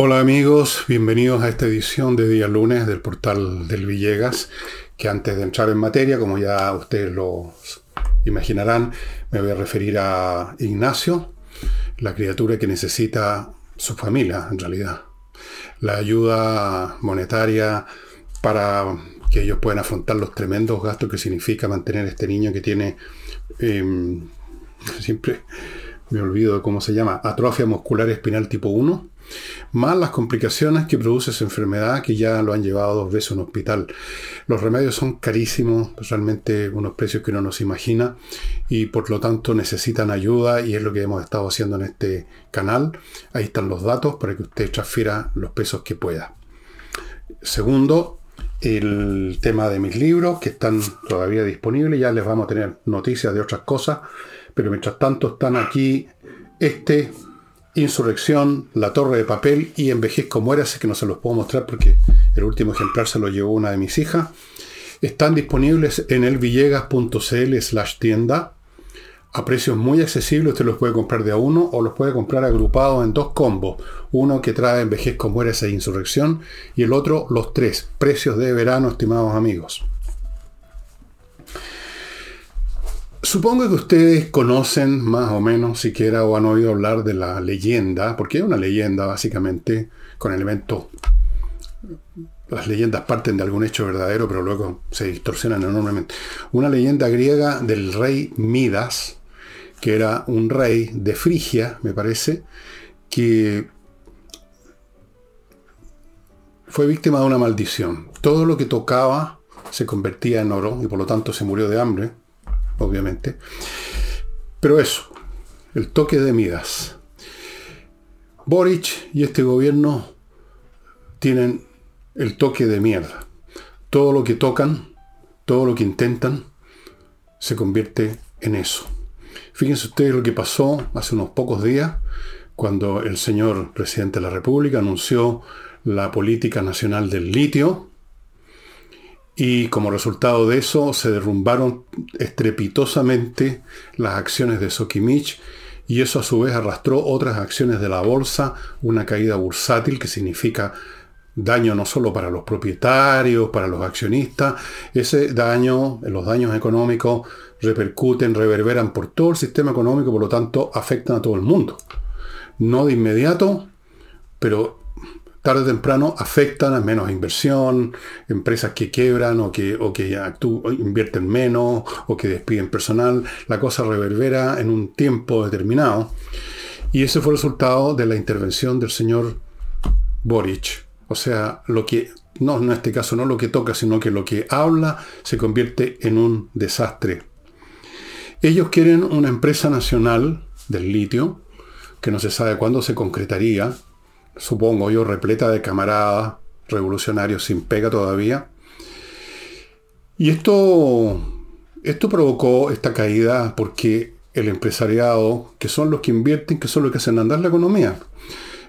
Hola amigos, bienvenidos a esta edición de día lunes del portal del Villegas, que antes de entrar en materia, como ya ustedes lo imaginarán, me voy a referir a Ignacio, la criatura que necesita su familia en realidad. La ayuda monetaria para que ellos puedan afrontar los tremendos gastos que significa mantener a este niño que tiene, em, siempre me olvido de cómo se llama, atrofia muscular espinal tipo 1 más las complicaciones que produce esa enfermedad que ya lo han llevado dos veces a un hospital. Los remedios son carísimos, realmente unos precios que no nos imagina y por lo tanto necesitan ayuda y es lo que hemos estado haciendo en este canal. Ahí están los datos para que usted transfiera los pesos que pueda. Segundo, el tema de mis libros que están todavía disponibles, ya les vamos a tener noticias de otras cosas, pero mientras tanto están aquí este Insurrección, La Torre de Papel y Envejezco Muérase, que no se los puedo mostrar porque el último ejemplar se lo llevó una de mis hijas. Están disponibles en elvillegas.cl slash tienda a precios muy accesibles. Usted los puede comprar de a uno o los puede comprar agrupados en dos combos. Uno que trae Envejezco Muérase e Insurrección y el otro los tres. Precios de verano, estimados amigos. Supongo que ustedes conocen más o menos, siquiera o han oído hablar de la leyenda, porque es una leyenda básicamente con elementos... Las leyendas parten de algún hecho verdadero, pero luego se distorsionan enormemente. Una leyenda griega del rey Midas, que era un rey de Frigia, me parece, que fue víctima de una maldición. Todo lo que tocaba se convertía en oro y por lo tanto se murió de hambre obviamente. Pero eso, el toque de Midas. Boric y este gobierno tienen el toque de mierda. Todo lo que tocan, todo lo que intentan, se convierte en eso. Fíjense ustedes lo que pasó hace unos pocos días cuando el señor presidente de la República anunció la política nacional del litio, y como resultado de eso se derrumbaron estrepitosamente las acciones de Sokimich y eso a su vez arrastró otras acciones de la bolsa, una caída bursátil que significa daño no solo para los propietarios, para los accionistas, ese daño, los daños económicos repercuten, reverberan por todo el sistema económico, por lo tanto afectan a todo el mundo. No de inmediato, pero tarde o temprano afectan a menos inversión, empresas que quebran o que, o que invierten menos o que despiden personal. La cosa reverbera en un tiempo determinado. Y ese fue el resultado de la intervención del señor Boric. O sea, lo que, no en este caso no lo que toca, sino que lo que habla se convierte en un desastre. Ellos quieren una empresa nacional del litio, que no se sabe cuándo se concretaría, supongo yo, repleta de camaradas revolucionarios sin pega todavía. Y esto, esto provocó esta caída porque el empresariado, que son los que invierten, que son los que hacen andar la economía,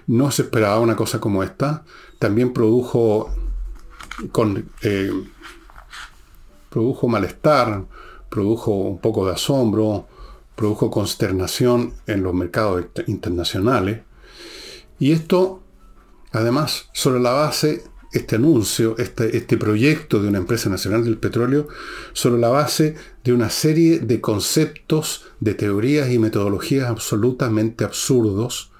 no se esperaba una cosa como esta. También produjo, con, eh, produjo malestar, produjo un poco de asombro, produjo consternación en los mercados internacionales. Y esto, además, sobre la base, este anuncio, este, este proyecto de una empresa nacional del petróleo, sobre la base de una serie de conceptos, de teorías y metodologías absolutamente absurdos,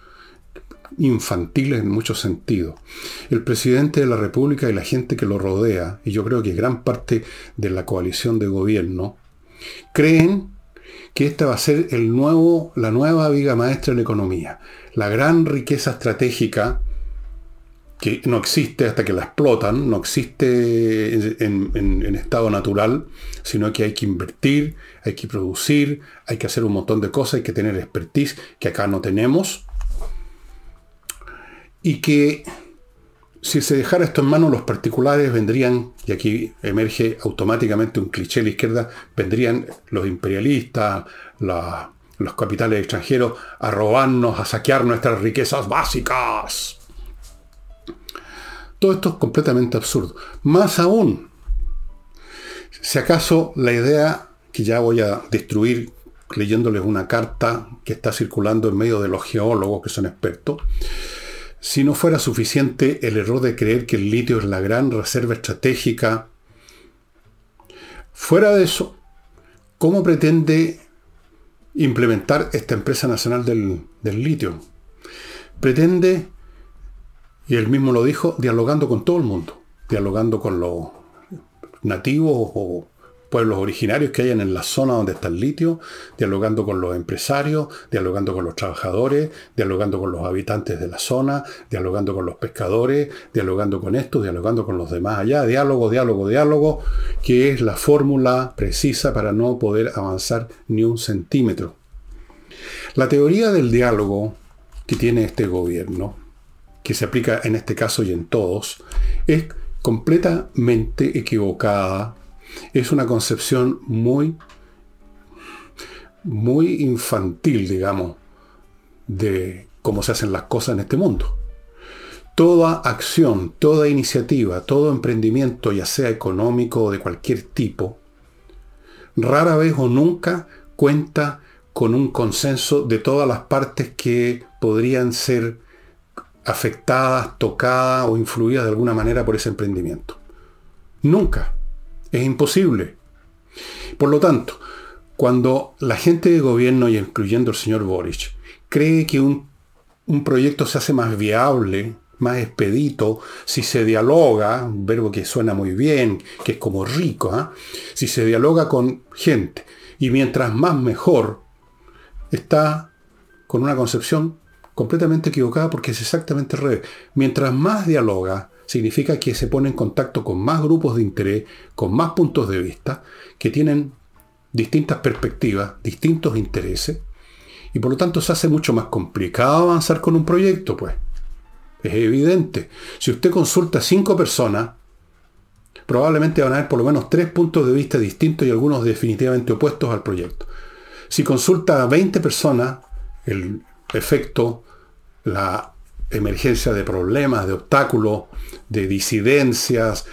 infantiles en muchos sentidos. El presidente de la República y la gente que lo rodea, y yo creo que gran parte de la coalición de gobierno, creen que esta va a ser el nuevo, la nueva viga maestra la economía la gran riqueza estratégica que no existe hasta que la explotan, no existe en, estado natural, sino que hay que invertir, hay que producir, hay que hacer un montón de cosas, hay que tener expertise que acá no tenemos. Y que si se dejara esto en manos los particulares vendrían, y aquí emerge automáticamente un cliché a la izquierda, vendrían los imperialistas, los capitales extranjeros a robarnos, a saquear nuestras riquezas básicas. Todo esto es completamente absurdo. Más aún, si acaso la idea que ya voy a destruir leyéndoles una carta que está circulando en medio de los geólogos que son expertos, si no fuera suficiente el error de creer que el litio es la gran reserva estratégica, fuera de eso, ¿cómo pretende implementar esta empresa nacional del, del litio? Pretende, y él mismo lo dijo, dialogando con todo el mundo, dialogando con los nativos o pueblos originarios que hayan en la zona donde está el litio, dialogando con los empresarios, dialogando con los trabajadores, dialogando con los habitantes de la zona, dialogando con los pescadores, dialogando con estos, dialogando con los demás allá, diálogo, diálogo, diálogo, que es la fórmula precisa para no poder avanzar ni un centímetro. La teoría del diálogo que tiene este gobierno, que se aplica en este caso y en todos, es completamente equivocada es una concepción muy, muy infantil, digamos, de cómo se hacen las cosas en este mundo. Toda acción, toda iniciativa, todo emprendimiento, ya sea económico o de cualquier tipo, rara vez o nunca cuenta con un consenso de todas las partes que podrían ser afectadas, tocadas o influidas de alguna manera por ese emprendimiento. Nunca. Es imposible. Por lo tanto, cuando la gente de gobierno, y incluyendo el señor Boric, cree que un, proyecto se hace más viable, más expedito, si se dialoga, un verbo que suena muy bien, que es como rico, ¿ah? si se dialoga con gente, y mientras más mejor, está con una concepción completamente equivocada porque es exactamente al revés. Mientras más dialoga, significa que se pone en contacto con más grupos de interés, con más puntos de vista, que tienen distintas perspectivas, distintos intereses, y por lo tanto se hace mucho más complicado avanzar con un proyecto, pues. Es evidente. Si usted consulta a cinco personas, probablemente van a haber por lo menos tres puntos de vista distintos y algunos definitivamente opuestos al proyecto. Si consulta a 20 personas, el efecto, la emergencia de problemas, de obstáculos, de disidencias,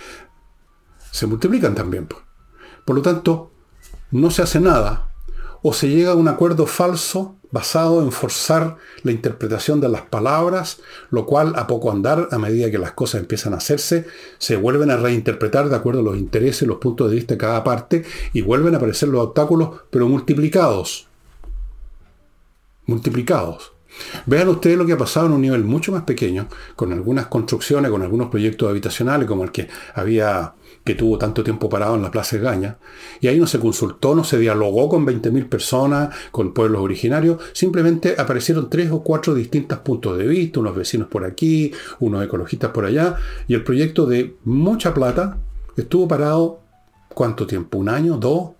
se multiplican también. Pues. Por lo tanto, no se hace nada o se llega a un acuerdo falso basado en forzar la interpretación de las palabras, lo cual a poco andar, a medida que las cosas empiezan a hacerse, se vuelven a reinterpretar de acuerdo a los intereses los puntos de vista de cada parte y vuelven a aparecer los obstáculos, pero multiplicados. Multiplicados. Vean ustedes lo que ha pasado en un nivel mucho más pequeño, con algunas construcciones, con algunos proyectos habitacionales, como el que había, que tuvo tanto tiempo parado en la Plaza de. Y ahí no se consultó, no se dialogó con 20.000 personas, con pueblos originarios, simplemente aparecieron tres o cuatro distintos puntos de vista, unos vecinos por aquí, unos ecologistas por allá, y el proyecto de mucha plata estuvo parado, ¿cuánto tiempo? ¿Un año? ¿Dos?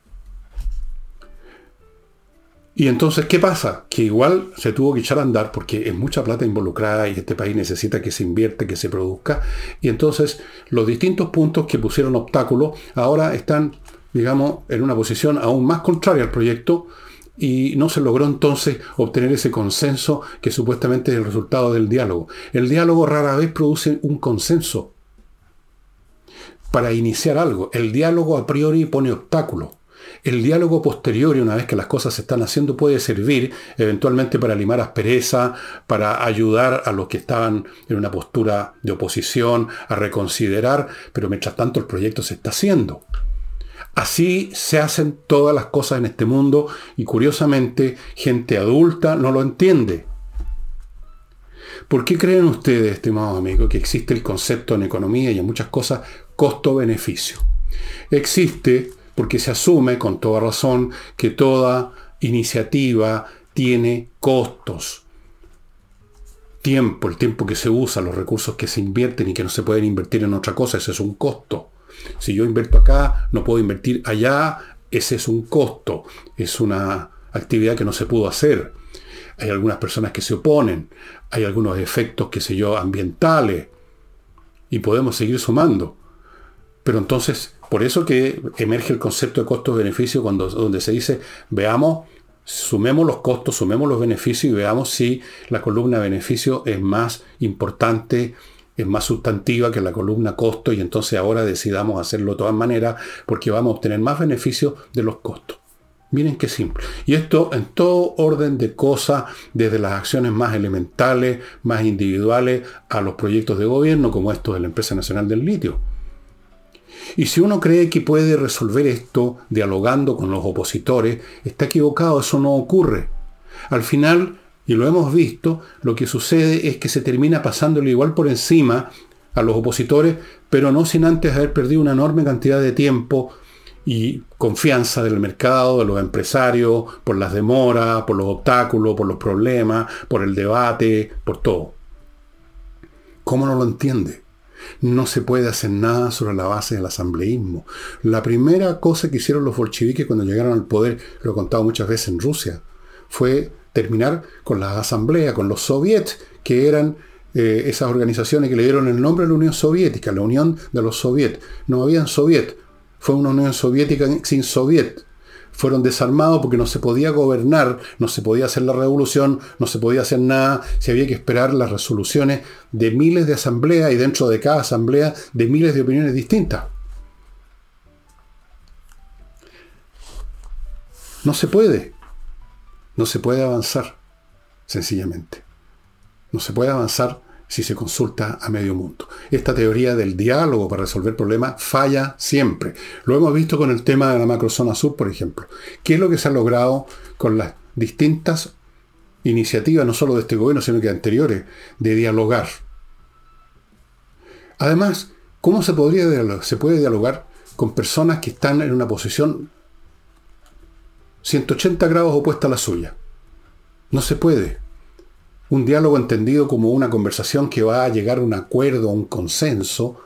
Y entonces, ¿qué pasa? Que igual se tuvo que echar a andar porque es mucha plata involucrada y este país necesita que se invierte, que se produzca. Y entonces los distintos puntos que pusieron obstáculos ahora están, digamos, en una posición aún más contraria al proyecto y no se logró entonces obtener ese consenso que supuestamente es el resultado del diálogo. El diálogo rara vez produce un consenso para iniciar algo. El diálogo a priori pone obstáculos. El diálogo posterior, y una vez que las cosas se están haciendo, puede servir eventualmente para limar aspereza, para ayudar a los que estaban en una postura de oposición a reconsiderar, pero mientras tanto el proyecto se está haciendo. Así se hacen todas las cosas en este mundo y curiosamente gente adulta no lo entiende. ¿Por qué creen ustedes, estimados amigos, que existe el concepto en economía y en muchas cosas costo-beneficio? Existe porque se asume con toda razón que toda iniciativa tiene costos. Tiempo, el tiempo que se usa, los recursos que se invierten y que no se pueden invertir en otra cosa, ese es un costo. Si yo invierto acá, no puedo invertir allá, ese es un costo, es una actividad que no se pudo hacer. Hay algunas personas que se oponen, hay algunos efectos, qué sé yo, ambientales, y podemos seguir sumando. Pero entonces por eso que emerge el concepto de costo-beneficio cuando donde se dice, veamos, sumemos los costos, sumemos los beneficios y veamos si la columna beneficio es más importante, es más sustantiva que la columna costo y entonces ahora decidamos hacerlo de todas maneras porque vamos a obtener más beneficios de los costos. Miren qué simple. Y esto en todo orden de cosas, desde las acciones más elementales, más individuales, a los proyectos de gobierno, como esto de la Empresa Nacional del Litio. Y si uno cree que puede resolver esto dialogando con los opositores, está equivocado, eso no ocurre. Al final, y lo hemos visto, lo que sucede es que se termina pasándole igual por encima a los opositores, pero no sin antes haber perdido una enorme cantidad de tiempo y confianza del mercado, de los empresarios, por las demoras, por los obstáculos, por los problemas, por el debate, por todo. ¿Cómo no lo entiende? No se puede hacer nada sobre la base del asambleísmo. La primera cosa que hicieron los bolcheviques cuando llegaron al poder, lo he contado muchas veces en Rusia, fue terminar con la asamblea, con los soviets, que eran eh, esas organizaciones que le dieron el nombre a la Unión Soviética, la Unión de los Soviets. No habían soviets, fue una Unión Soviética sin Soviet. Fueron desarmados porque no se podía gobernar, no se podía hacer la revolución, no se podía hacer nada, se había que esperar las resoluciones de miles de asambleas y dentro de cada asamblea de miles de opiniones distintas. No se puede. No se puede avanzar, sencillamente. No se puede avanzar si se consulta a medio mundo. Esta teoría del diálogo para resolver problemas falla siempre. Lo hemos visto con el tema de la macrozona sur, por ejemplo. ¿Qué es lo que se ha logrado con las distintas iniciativas, no solo de este gobierno, sino que anteriores, de dialogar? Además, ¿cómo se, podría se puede dialogar con personas que están en una posición 180 grados opuesta a la suya? No se puede. Un diálogo entendido como una conversación que va a llegar a un acuerdo, a un consenso,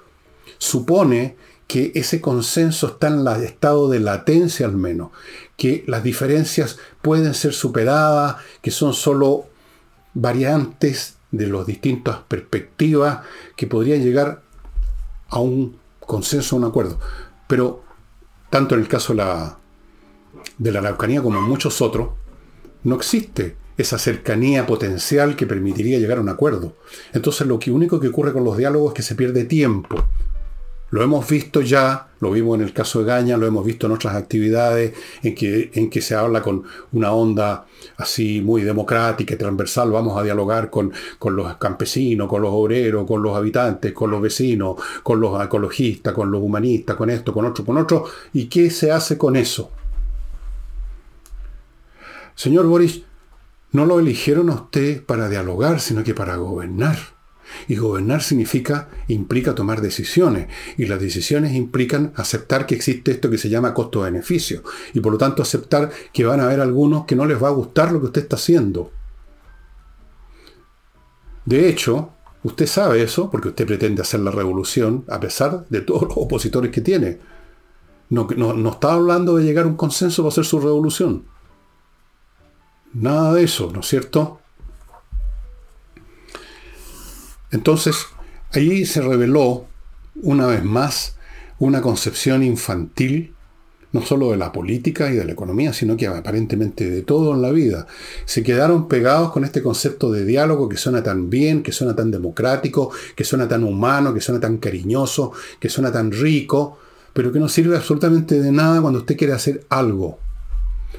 supone que ese consenso está en el estado de latencia al menos, que las diferencias pueden ser superadas, que son solo variantes de las distintas perspectivas que podrían llegar a un consenso, a un acuerdo. Pero tanto en el caso de la, de la Araucanía como en muchos otros, no existe esa cercanía potencial que permitiría llegar a un acuerdo. Entonces lo que único que ocurre con los diálogos es que se pierde tiempo. Lo hemos visto ya, lo vimos en el caso de Gaña, lo hemos visto en otras actividades en que, se habla con una onda así muy democrática y transversal. Vamos a dialogar con, con los campesinos, con los obreros, con los habitantes, con los vecinos, con los ecologistas, con los humanistas, con esto, con otro, con otro. ¿Y qué se hace con eso? Señor Boris, no lo eligieron a usted para dialogar, sino que para gobernar. Y gobernar significa, implica tomar decisiones. Y las decisiones implican aceptar que existe esto que se llama costo-beneficio. Y por lo tanto aceptar que van a haber algunos que no les va a gustar lo que usted está haciendo. De hecho, usted sabe eso porque usted pretende hacer la revolución a pesar de todos los opositores que tiene. No, no, no está hablando de llegar a un consenso para hacer su revolución. Nada de eso, ¿no es cierto? Entonces, ahí se reveló una vez más una concepción infantil, no solo de la política y de la economía, sino que aparentemente de todo en la vida. Se quedaron pegados con este concepto de diálogo que suena tan bien, que suena tan democrático, que suena tan humano, que suena tan cariñoso, que suena tan rico, pero que no sirve absolutamente de nada cuando usted quiere hacer algo.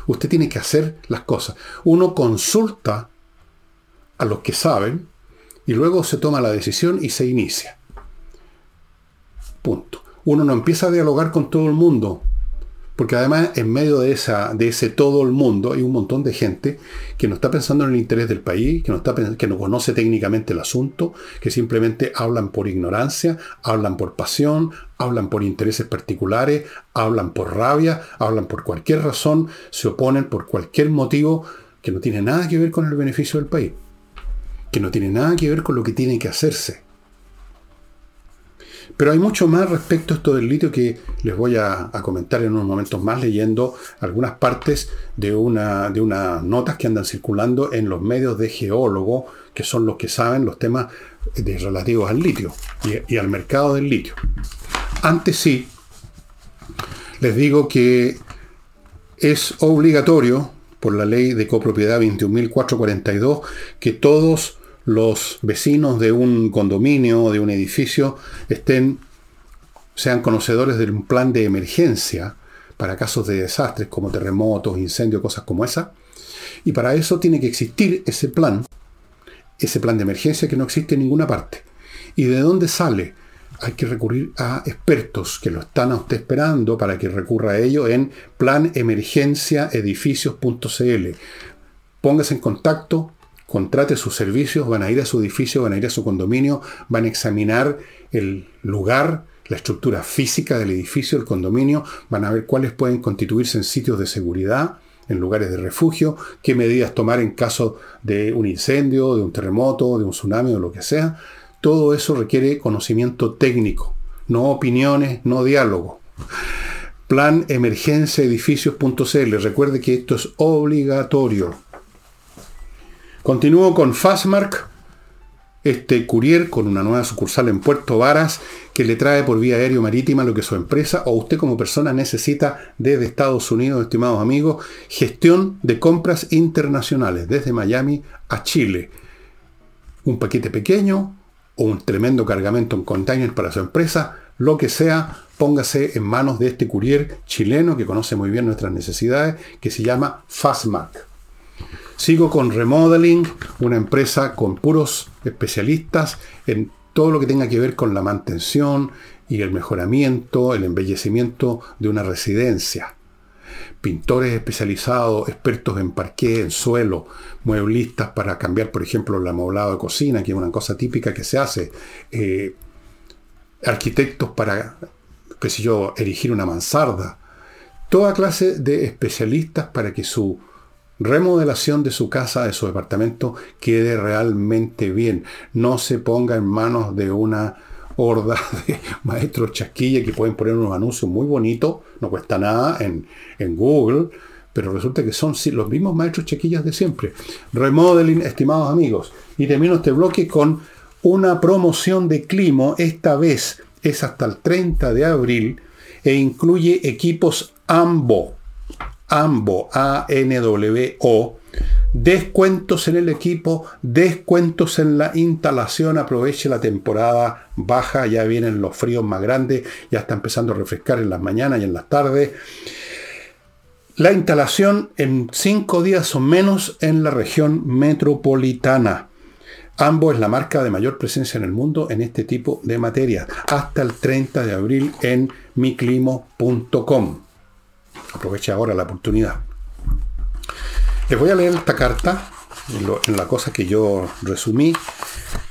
Usted tiene que hacer las cosas. Uno consulta a los que saben y luego se toma la decisión y se inicia. Punto. Uno no empieza a dialogar con todo el mundo. Porque además en medio de, esa, de ese todo el mundo hay un montón de gente que no está pensando en el interés del país, que no, está, que no conoce técnicamente el asunto, que simplemente hablan por ignorancia, hablan por pasión, hablan por intereses particulares, hablan por rabia, hablan por cualquier razón, se oponen por cualquier motivo que no tiene nada que ver con el beneficio del país, que no tiene nada que ver con lo que tiene que hacerse. Pero hay mucho más respecto a esto del litio que les voy a, comentar en unos momentos más leyendo algunas partes de, una, de unas notas que andan circulando en los medios de geólogos, que son los que saben los temas de, relativos al litio y, y al mercado del litio. Antes sí, les digo que es obligatorio por la ley de copropiedad 21.442 que todos los vecinos de un condominio o de un edificio estén, sean conocedores de un plan de emergencia para casos de desastres como terremotos, incendios, cosas como esa. Y para eso tiene que existir ese plan, ese plan de emergencia que no existe en ninguna parte. ¿Y de dónde sale? Hay que recurrir a expertos que lo están a usted esperando para que recurra a ello en planemergenciaedificios.cl. Póngase en contacto, contrate sus servicios, van a ir a su edificio, van a ir a su condominio, van a examinar el lugar, la estructura física del edificio, el condominio, van a ver cuáles pueden constituirse en sitios de seguridad, en lugares de refugio, qué medidas tomar en caso de un incendio, de un terremoto, de un tsunami o lo que sea. Todo eso requiere conocimiento técnico, no opiniones, no diálogo. Plan emergencia edificios.cl. Recuerde que esto es obligatorio. Continúo con Fastmark, este courier con una nueva sucursal en Puerto Varas que le trae por vía aérea marítima lo que su empresa o usted como persona necesita desde Estados Unidos, estimados amigos, gestión de compras internacionales desde Miami a Chile. Un paquete pequeño o un tremendo cargamento en containers para su empresa, lo que sea, póngase en manos de este courier chileno que conoce muy bien nuestras necesidades, que se llama Fastmark. Sigo con Remodeling, una empresa con puros especialistas en todo lo que tenga que ver con la mantención y el mejoramiento, el embellecimiento de una residencia. Pintores especializados, expertos en parqué, en suelo, mueblistas para cambiar, por ejemplo, el amoblado de cocina, que es una cosa típica que se hace. Eh, arquitectos para, qué sé yo, erigir una mansarda. Toda clase de especialistas para que su remodelación de su casa, de su departamento, quede realmente bien. No se ponga en manos de una horda de maestros chasquilla que pueden poner unos anuncios muy bonitos, no cuesta nada en, en Google, pero resulta que son los mismos maestros chaquillas de siempre. Remodeling, estimados amigos. Y termino este bloque con una promoción de Climo, esta vez es hasta el 30 de abril e incluye equipos AMBO AMBO, A-N-W-O, descuentos en el equipo, descuentos en la instalación, aproveche la temporada baja, ya vienen los fríos más grandes, ya está empezando a refrescar en las mañanas y en las tardes. La instalación en cinco días o menos en la región metropolitana. AMBO es la marca de mayor presencia en el mundo en este tipo de materias. Hasta el 30 de abril en miclimo.com. Aproveche ahora la oportunidad. Les voy a leer esta carta, en, la cosa que yo resumí,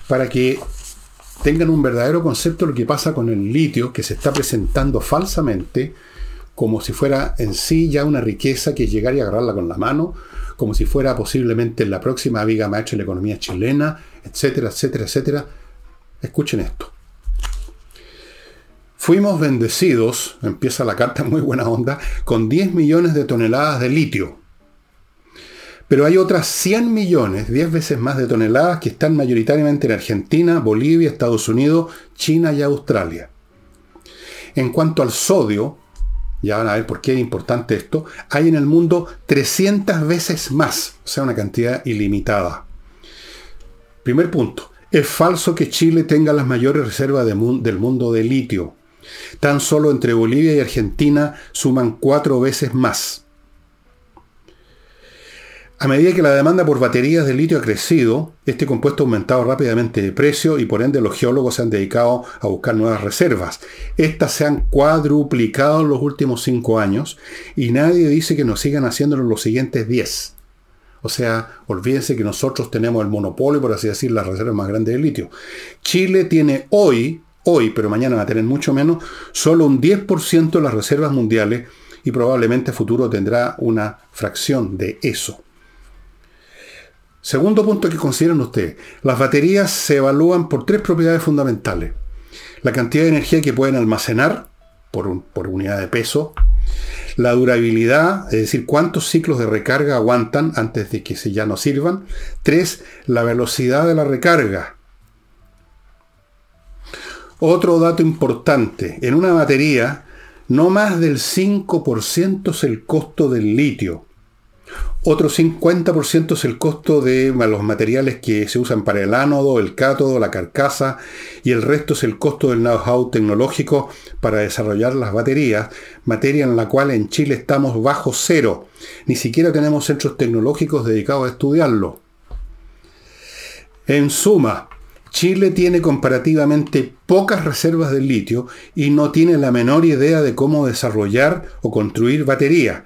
para que tengan un verdadero concepto de lo que pasa con el litio que se está presentando falsamente como si fuera en sí ya una riqueza que llegar y agarrarla con la mano, como si fuera posiblemente la próxima viga maestra de la economía chilena, etcétera, etcétera, etcétera. Escuchen esto. Fuimos bendecidos, empieza la carta muy buena onda, con 10 millones de toneladas de litio. Pero hay otras 100 millones, 10 veces más de toneladas que están mayoritariamente en Argentina, Bolivia, Estados Unidos, China y Australia. En cuanto al sodio, ya van a ver por qué es importante esto, hay en el mundo 300 veces más, o sea, una cantidad ilimitada. Primer punto, es falso que Chile tenga las mayores reservas del mundo de litio. Tan solo entre Bolivia y Argentina suman cuatro veces más. A medida que la demanda por baterías de litio ha crecido, este compuesto ha aumentado rápidamente de precio y por ende los geólogos se han dedicado a buscar nuevas reservas. Estas se han cuadruplicado en los últimos cinco años y nadie dice que nos sigan haciéndolo en los siguientes diez. O sea, olvídense que nosotros tenemos el monopolio, por así decir, las reservas más grandes de litio. Chile tiene hoy hoy, pero mañana va a tener mucho menos, solo un 10% de las reservas mundiales y probablemente futuro tendrá una fracción de eso. Segundo punto que consideran ustedes, las baterías se evalúan por tres propiedades fundamentales. La cantidad de energía que pueden almacenar por, por unidad de peso, la durabilidad, es decir, cuántos ciclos de recarga aguantan antes de que se ya no sirvan. Tres, la velocidad de la recarga, otro dato importante, en una batería, no más del 5% es el costo del litio. Otro 50% es el costo de los materiales que se usan para el ánodo, el cátodo, la carcasa y el resto es el costo del know-how tecnológico para desarrollar las baterías, materia en la cual en Chile estamos bajo cero. Ni siquiera tenemos centros tecnológicos dedicados a estudiarlo. En suma, Chile tiene comparativamente pocas reservas de litio y no tiene la menor idea de cómo desarrollar o construir baterías.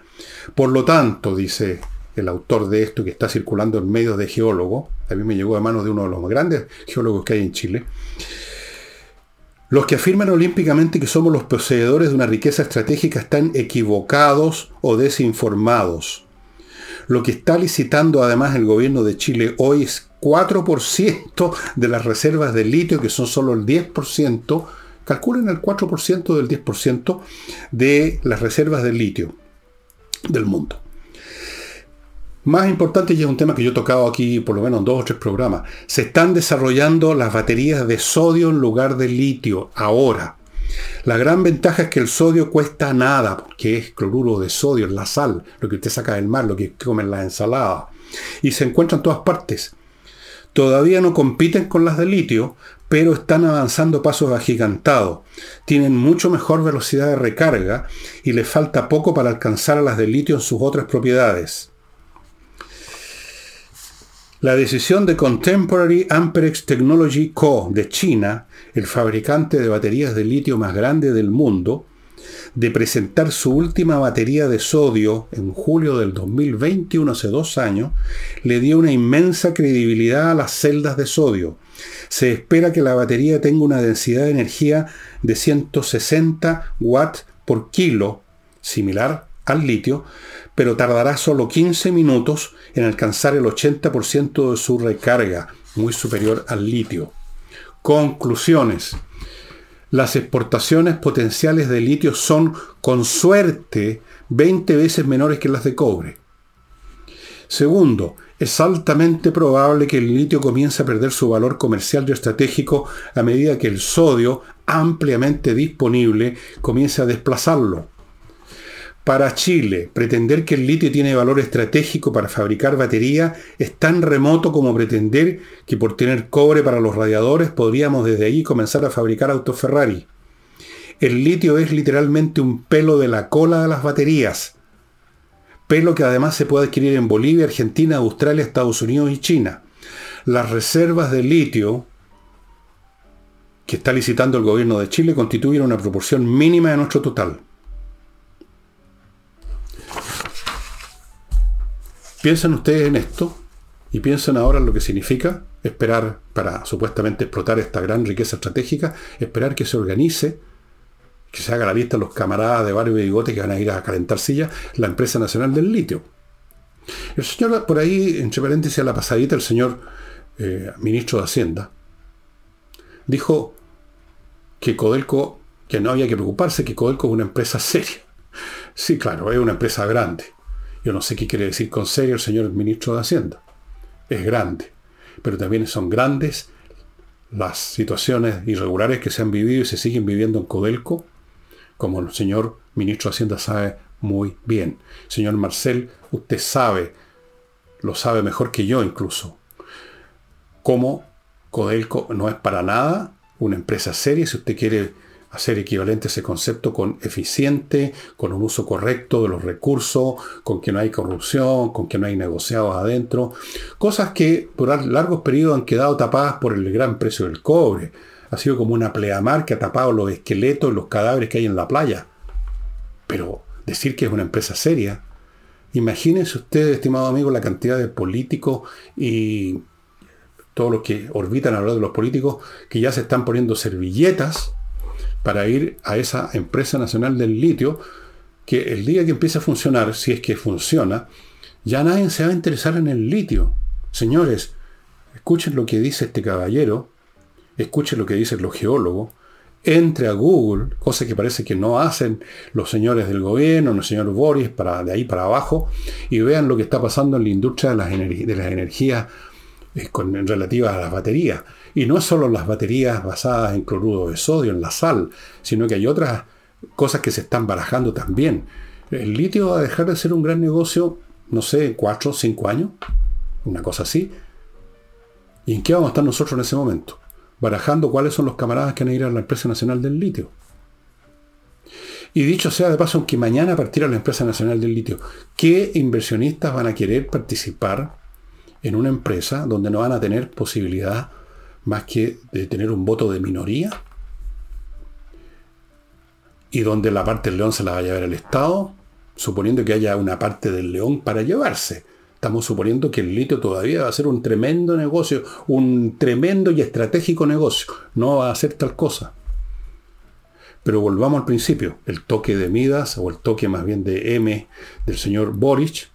Por lo tanto, dice el autor de esto que está circulando en medios de geólogo, a mí me llegó a manos de uno de los más grandes geólogos que hay en Chile, los que afirman olímpicamente que somos los poseedores de una riqueza estratégica están equivocados o desinformados. Lo que está licitando además el gobierno de Chile hoy es 4% de las reservas de litio, que son solo el 10%, calculen el 4% del 10% de las reservas de litio del mundo. Más importante, y es un tema que yo he tocado aquí por lo menos en dos o tres programas, se están desarrollando las baterías de sodio en lugar de litio ahora. La gran ventaja es que el sodio cuesta nada, porque es cloruro de sodio, la sal, lo que usted saca del mar, lo que come en la ensalada. Y se encuentra en todas partes. Todavía no compiten con las de litio, pero están avanzando pasos agigantados. Tienen mucho mejor velocidad de recarga y les falta poco para alcanzar a las de litio en sus otras propiedades. La decisión de Contemporary Amperex Technology Co. de China, el fabricante de baterías de litio más grande del mundo, de presentar su última batería de sodio en julio del 2021, hace dos años, le dio una inmensa credibilidad a las celdas de sodio. Se espera que la batería tenga una densidad de energía de 160 watts por kilo, similar al litio, pero tardará solo 15 minutos en alcanzar el 80% de su recarga, muy superior al litio. Conclusiones. Las exportaciones potenciales de litio son, con suerte, 20 veces menores que las de cobre. Segundo, es altamente probable que el litio comience a perder su valor comercial y estratégico a medida que el sodio, ampliamente disponible, comience a desplazarlo. Para Chile, pretender que el litio tiene valor estratégico para fabricar batería es tan remoto como pretender que por tener cobre para los radiadores podríamos desde ahí comenzar a fabricar autos Ferrari. El litio es literalmente un pelo de la cola de las baterías. Pelo que además se puede adquirir en Bolivia, Argentina, Australia, Estados Unidos y China. Las reservas de litio que está licitando el gobierno de Chile constituyen una proporción mínima de nuestro total. Piensen ustedes en esto y piensen ahora en lo que significa esperar para supuestamente explotar esta gran riqueza estratégica, esperar que se organice, que se haga la lista los camaradas de barrio y bigote que van a ir a calentar sillas, la empresa nacional del litio. El señor, por ahí, entre paréntesis a la pasadita, el señor eh, ministro de Hacienda, dijo que Codelco, que no había que preocuparse, que Codelco es una empresa seria. Sí, claro, es una empresa grande. Yo no sé qué quiere decir con serio el señor ministro de Hacienda. Es grande, pero también son grandes las situaciones irregulares que se han vivido y se siguen viviendo en Codelco, como el señor ministro de Hacienda sabe muy bien. Señor Marcel, usted sabe, lo sabe mejor que yo incluso, cómo Codelco no es para nada una empresa seria. Si usted quiere hacer equivalente ese concepto con eficiente, con un uso correcto de los recursos, con que no hay corrupción, con que no hay negociados adentro, cosas que por largos periodos han quedado tapadas por el gran precio del cobre. Ha sido como una pleamar que ha tapado los esqueletos y los cadáveres que hay en la playa. Pero decir que es una empresa seria, imagínense usted, estimado amigo, la cantidad de políticos y todos los que orbitan alrededor de los políticos que ya se están poniendo servilletas para ir a esa empresa nacional del litio, que el día que empiece a funcionar, si es que funciona, ya nadie se va a interesar en el litio. Señores, escuchen lo que dice este caballero, escuchen lo que dicen los geólogos, entre a Google, cosa que parece que no hacen los señores del gobierno, el señor Boris, de ahí para abajo, y vean lo que está pasando en la industria de las, de las energías eh, con, relativas a las baterías. Y no solo las baterías basadas en cloruro de sodio, en la sal, sino que hay otras cosas que se están barajando también. El litio va a dejar de ser un gran negocio no sé, cuatro, cinco años, una cosa así. ¿Y en qué vamos a estar nosotros en ese momento? Barajando cuáles son los camaradas que van a ir a la empresa nacional del litio. Y dicho sea de paso, aunque mañana partiera la empresa nacional del litio, ¿qué inversionistas van a querer participar en una empresa donde no van a tener posibilidad más que de tener un voto de minoría? Y donde la parte del león se la va a llevar el Estado, suponiendo que haya una parte del león para llevarse. Estamos suponiendo que el litio todavía va a ser un tremendo negocio, un tremendo y estratégico negocio. No va a ser tal cosa. Pero volvamos al principio, el toque de Midas, o el toque más bien de M del señor Boric,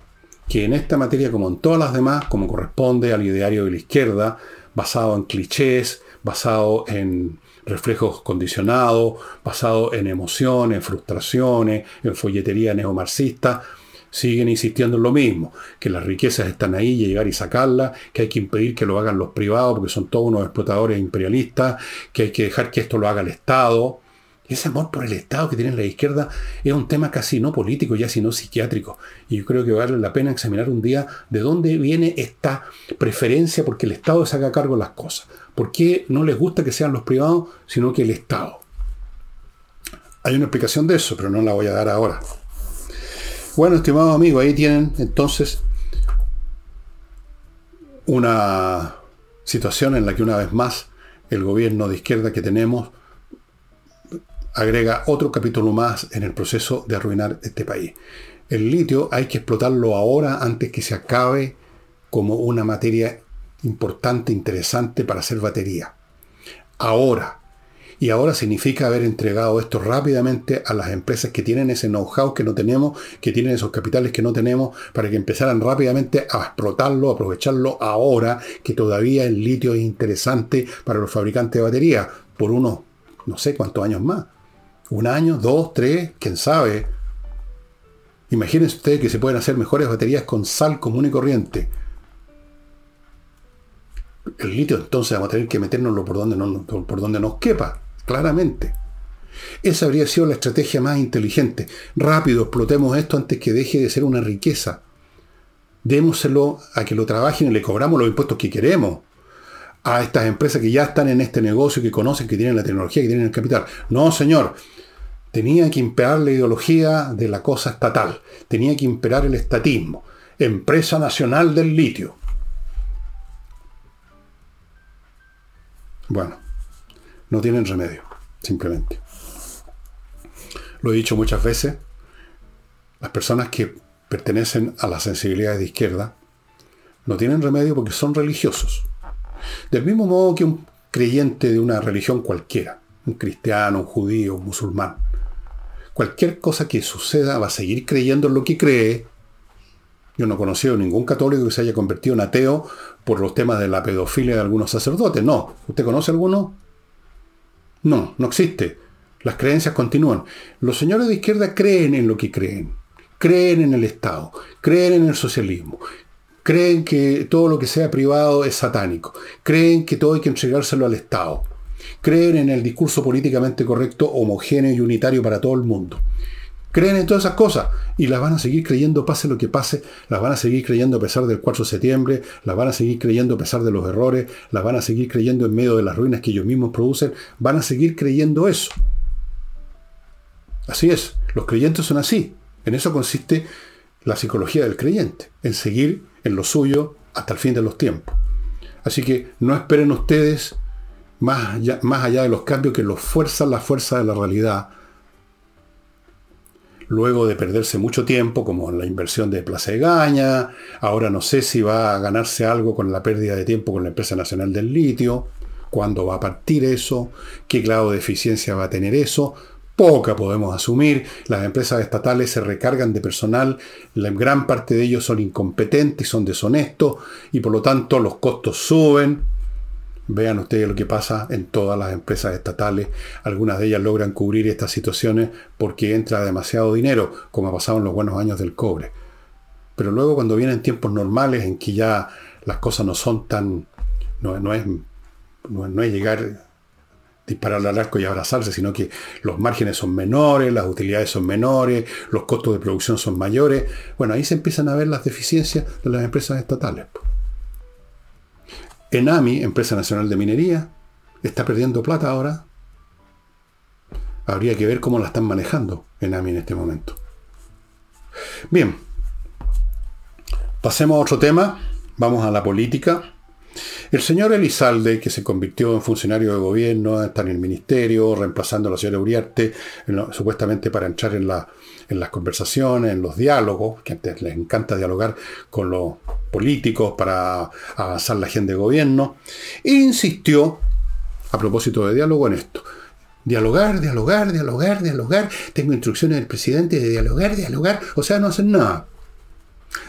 que en esta materia, como en todas las demás, como corresponde al ideario de la izquierda, basado en clichés, basado en reflejos condicionados, basado en emociones, en frustraciones, en folletería neomarxista, siguen insistiendo en lo mismo, que las riquezas están ahí, y llegar y sacarlas, que hay que impedir que lo hagan los privados porque son todos unos explotadores imperialistas, que hay que dejar que esto lo haga el Estado, ese amor por el Estado que tiene la izquierda es un tema casi no político, ya sino psiquiátrico. Y yo creo que vale la pena examinar un día de dónde viene esta preferencia porque el Estado se haga cargo de las cosas. ¿Por qué no les gusta que sean los privados, sino que el Estado? Hay una explicación de eso, pero no la voy a dar ahora. Bueno, estimado amigo, ahí tienen entonces una situación en la que una vez más el gobierno de izquierda que tenemos agrega otro capítulo más en el proceso de arruinar este país. El litio hay que explotarlo ahora antes que se acabe como una materia importante, interesante para hacer batería. Ahora. Y ahora significa haber entregado esto rápidamente a las empresas que tienen ese know-how que no tenemos, que tienen esos capitales que no tenemos, para que empezaran rápidamente a explotarlo, a aprovecharlo ahora, que todavía el litio es interesante para los fabricantes de baterías, por unos no sé cuántos años más. Un año, dos, tres, quién sabe. Imagínense ustedes que se pueden hacer mejores baterías con sal común y corriente. El litio entonces vamos a tener que meternoslo por donde, no, por donde nos quepa, claramente. Esa habría sido la estrategia más inteligente. Rápido, explotemos esto antes que deje de ser una riqueza. Démoselo a que lo trabajen y le cobramos los impuestos que queremos a estas empresas que ya están en este negocio, que conocen, que tienen la tecnología, que tienen el capital. No, señor. Tenía que imperar la ideología de la cosa estatal. Tenía que imperar el estatismo. Empresa Nacional del Litio. Bueno, no tienen remedio, simplemente. Lo he dicho muchas veces, las personas que pertenecen a las sensibilidades de izquierda no tienen remedio porque son religiosos. Del mismo modo que un creyente de una religión cualquiera, un cristiano, un judío, un musulmán, cualquier cosa que suceda va a seguir creyendo en lo que cree. Yo no he conocido ningún católico que se haya convertido en ateo por los temas de la pedofilia de algunos sacerdotes. No. ¿Usted conoce alguno? No, no existe. Las creencias continúan. Los señores de izquierda creen en lo que creen. Creen en el Estado, creen en el socialismo, creen que todo lo que sea privado es satánico, creen que todo hay que entregárselo al Estado, creen en el discurso políticamente correcto, homogéneo y unitario para todo el mundo. Creen en todas esas cosas y las van a seguir creyendo pase lo que pase, las van a seguir creyendo a pesar del 4 de septiembre, las van a seguir creyendo a pesar de los errores, las van a seguir creyendo en medio de las ruinas que ellos mismos producen, van a seguir creyendo eso. Así es, los creyentes son así. En eso consiste la psicología del creyente, en seguir en lo suyo hasta el fin de los tiempos. Así que no esperen ustedes más allá, más allá de los cambios que los fuerzan la fuerza de la realidad. Luego de perderse mucho tiempo, como la inversión de Plaza de Gaña, ahora no sé si va a ganarse algo con la pérdida de tiempo con la empresa nacional del litio, cuándo va a partir eso, qué grado de eficiencia va a tener eso, poca podemos asumir. Las empresas estatales se recargan de personal, la gran parte de ellos son incompetentes, son deshonestos y por lo tanto los costos suben. Vean ustedes lo que pasa en todas las empresas estatales. Algunas de ellas logran cubrir estas situaciones porque entra demasiado dinero, como ha pasado en los buenos años del cobre. Pero luego cuando vienen tiempos normales en que ya las cosas no son tan... no, es, no es llegar disparar al arco y abrazarse, sino que los márgenes son menores, las utilidades son menores, los costos de producción son mayores. Bueno, ahí se empiezan a ver las deficiencias de las empresas estatales. Enami, Empresa Nacional de Minería, está perdiendo plata ahora. Habría que ver cómo la están manejando Enami en este momento. Bien, pasemos a otro tema. Vamos a la política. El señor Elizalde, que se convirtió en funcionario de gobierno, está en el ministerio, reemplazando a la señora Uriarte, supuestamente para entrar en, las conversaciones, en los diálogos, que antes les encanta dialogar con los políticos para avanzar la agenda de gobierno, e insistió, a propósito de diálogo, en esto. Dialogar, dialogar, dialogar, dialogar. Tengo instrucciones del presidente de dialogar, dialogar. O sea, no hacen nada.